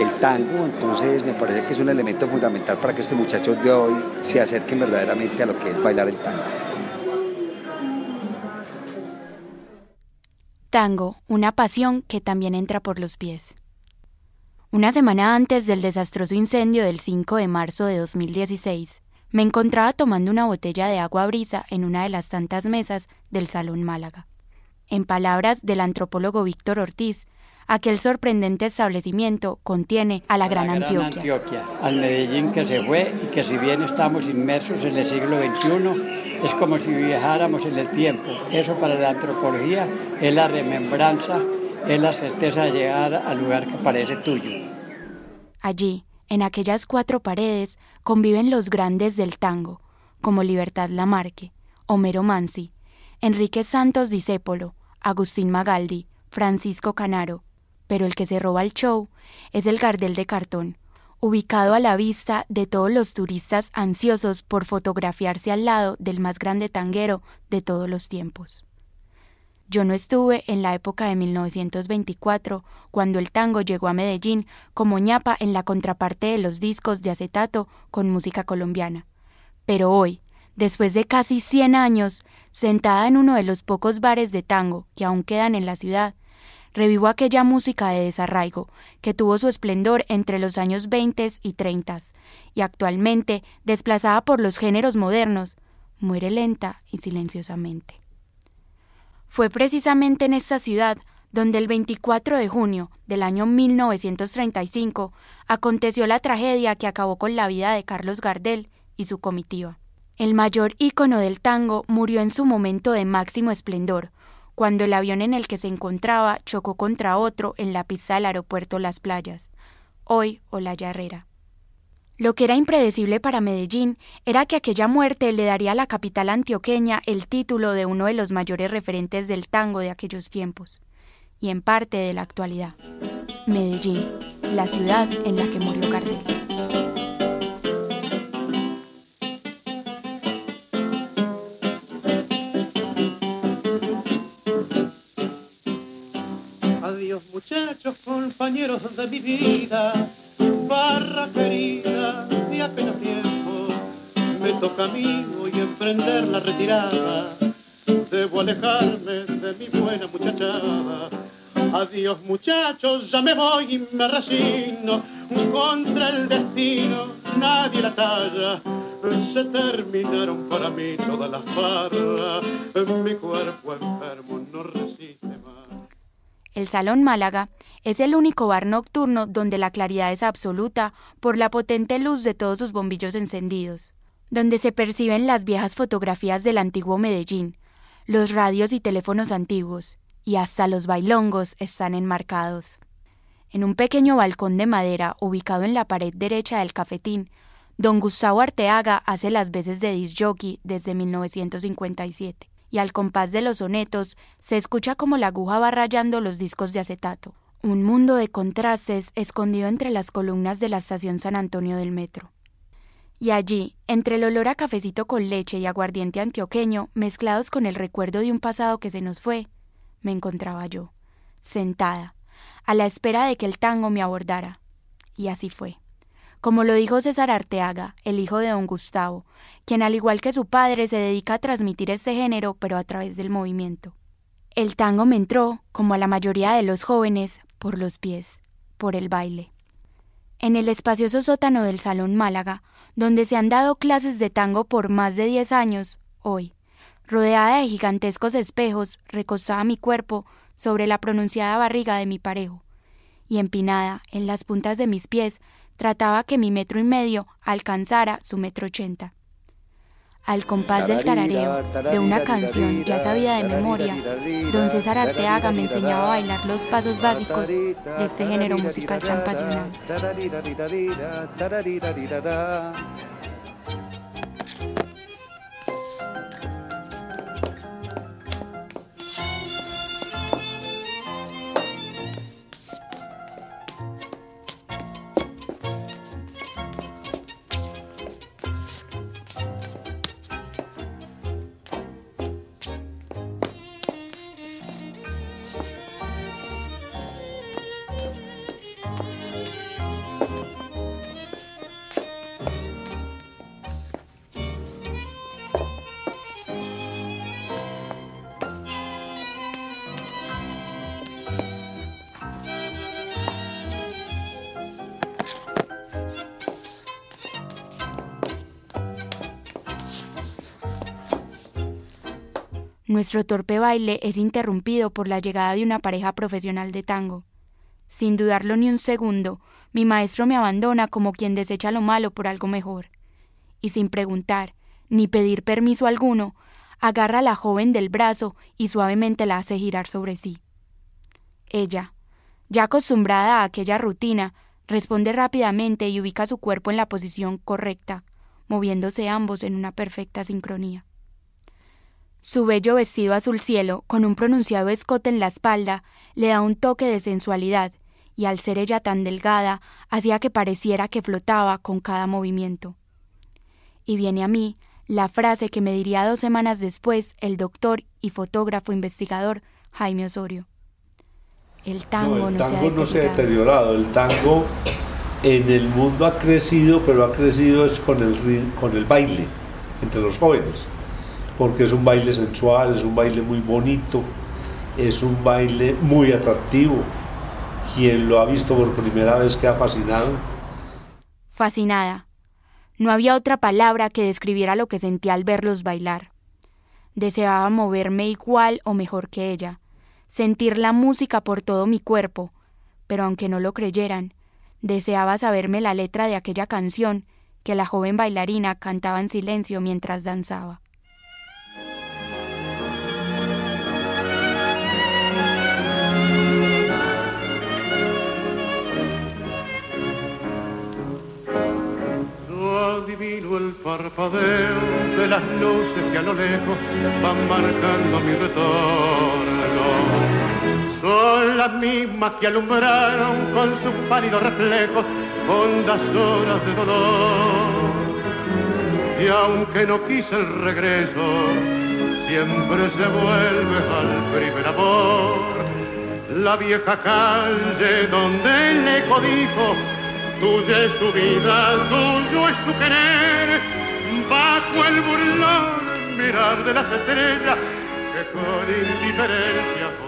el tango, entonces me parece que es un elemento fundamental para que estos muchachos de hoy se acerquen verdaderamente a lo que es bailar el tango. Tango, una pasión que también entra por los pies. Una semana antes del desastroso incendio del 5 de marzo de 2016, me encontraba tomando una botella de agua brisa en una de las tantas mesas del Salón Málaga. En palabras del antropólogo Víctor Ortiz, aquel sorprendente establecimiento contiene a la, Gran, Antioquia. Al Medellín que se fue y que si bien estamos inmersos en el siglo XXI, es como si viajáramos en el tiempo. Eso para la antropología es la remembranza, es la certeza de llegar al lugar que parece tuyo. Allí, en aquellas cuatro paredes, conviven los grandes del tango, como Libertad Lamarque, Homero Mansi, Enrique Santos Discépolo, Agustín Magaldi, Francisco Canaro, pero el que se roba el show es el Gardel de cartón, ubicado a la vista de todos los turistas ansiosos por fotografiarse al lado del más grande tanguero de todos los tiempos. Yo no estuve en la época de 1924, cuando el tango llegó a Medellín como ñapa en la contraparte de los discos de acetato con música colombiana. Pero hoy, después de casi 100 años, sentada en uno de los pocos bares de tango que aún quedan en la ciudad, revivo aquella música de desarraigo que tuvo su esplendor entre los años 20 y 30 y actualmente, desplazada por los géneros modernos, muere lenta y silenciosamente. Fue precisamente en esta ciudad donde el 24 de junio del año 1935 aconteció la tragedia que acabó con la vida de Carlos Gardel y su comitiva. El mayor ícono del tango murió en su momento de máximo esplendor, cuando el avión en el que se encontraba chocó contra otro en la pista del aeropuerto Las Playas, hoy Olaya Herrera. Lo que era impredecible para Medellín era que aquella muerte le daría a la capital antioqueña el título de uno de los mayores referentes del tango de aquellos tiempos, y en parte de la actualidad. Medellín, la ciudad en la que murió Gardel. Compañeros de mi vida, barra querida de apenas tiempo, me toca a mí hoy emprender la retirada, debo alejarme de mi buena muchachada. Adiós muchachos, ya me voy y me resigno, contra el destino nadie la talla. Se terminaron para mí todas las barras, mi cuerpo enfermo no. El Salón Málaga es el único bar nocturno donde la claridad es absoluta por la potente luz de todos sus bombillos encendidos, donde se perciben las viejas fotografías del antiguo Medellín, los radios y teléfonos antiguos, y hasta los bailongos están enmarcados. En un pequeño balcón de madera ubicado en la pared derecha del cafetín, don Gustavo Arteaga hace las veces de disc jockey desde 1957 y al compás de los sonetos se escucha como la aguja va rayando los discos de acetato. Un mundo de contrastes escondido entre las columnas de la estación San Antonio del metro. Y allí, entre el olor a cafecito con leche y aguardiente antioqueño, mezclados con el recuerdo de un pasado que se nos fue, me encontraba yo, sentada, a la espera de que el tango me abordara. Y así fue como lo dijo César Arteaga, el hijo de don Gustavo, quien al igual que su padre se dedica a transmitir este género pero a través del movimiento. El tango me entró, como a la mayoría de los jóvenes, por los pies, por el baile. En el espacioso sótano del Salón Málaga, donde se han dado clases de tango por más de diez años, hoy, rodeada de gigantescos espejos, recostaba mi cuerpo sobre la pronunciada barriga de mi parejo, y empinada en las puntas de mis pies trataba que mi metro y medio alcanzara su metro ochenta. Al compás del tarareo de una canción ya sabida de memoria, don César Arteaga me enseñaba a bailar los pasos básicos de este género musical tan pasional. Nuestro torpe baile es interrumpido por la llegada de una pareja profesional de tango. Sin dudarlo ni un segundo, mi maestro me abandona como quien desecha lo malo por algo mejor. Y sin preguntar, ni pedir permiso alguno, agarra a la joven del brazo y suavemente la hace girar sobre sí. Ella, ya acostumbrada a aquella rutina, responde rápidamente y ubica su cuerpo en la posición correcta, moviéndose ambos en una perfecta sincronía. Su bello vestido azul cielo, con un pronunciado escote en la espalda, le da un toque de sensualidad, y al ser ella tan delgada, hacía que pareciera que flotaba con cada movimiento. Y viene a mí la frase que me diría dos semanas después el doctor y fotógrafo investigador Jaime Osorio. El tango, no, se ha deteriorado, el tango en el mundo ha crecido, pero ha crecido es con el, con el baile entre los jóvenes, porque es un baile sensual, es un baile muy bonito, es un baile muy atractivo. Quien lo ha visto por primera vez queda fascinado. Fascinada. No había otra palabra que describiera lo que sentía al verlos bailar. Deseaba moverme igual o mejor que ella, sentir la música por todo mi cuerpo, pero aunque no lo creyeran, deseaba saberme la letra de aquella canción que la joven bailarina cantaba en silencio mientras danzaba. Parpadeo de las luces que a lo lejos van marcando mi retorno. Son las mismas que alumbraron con sus pálidos reflejos hondas horas de dolor. Y aunque no quise el regreso, siempre se vuelve al primer amor. La vieja calle donde el eco dijo Tuya es tu vida, tuyo es tu querer, bajo el burlón mirar de las estrellas que con indiferencia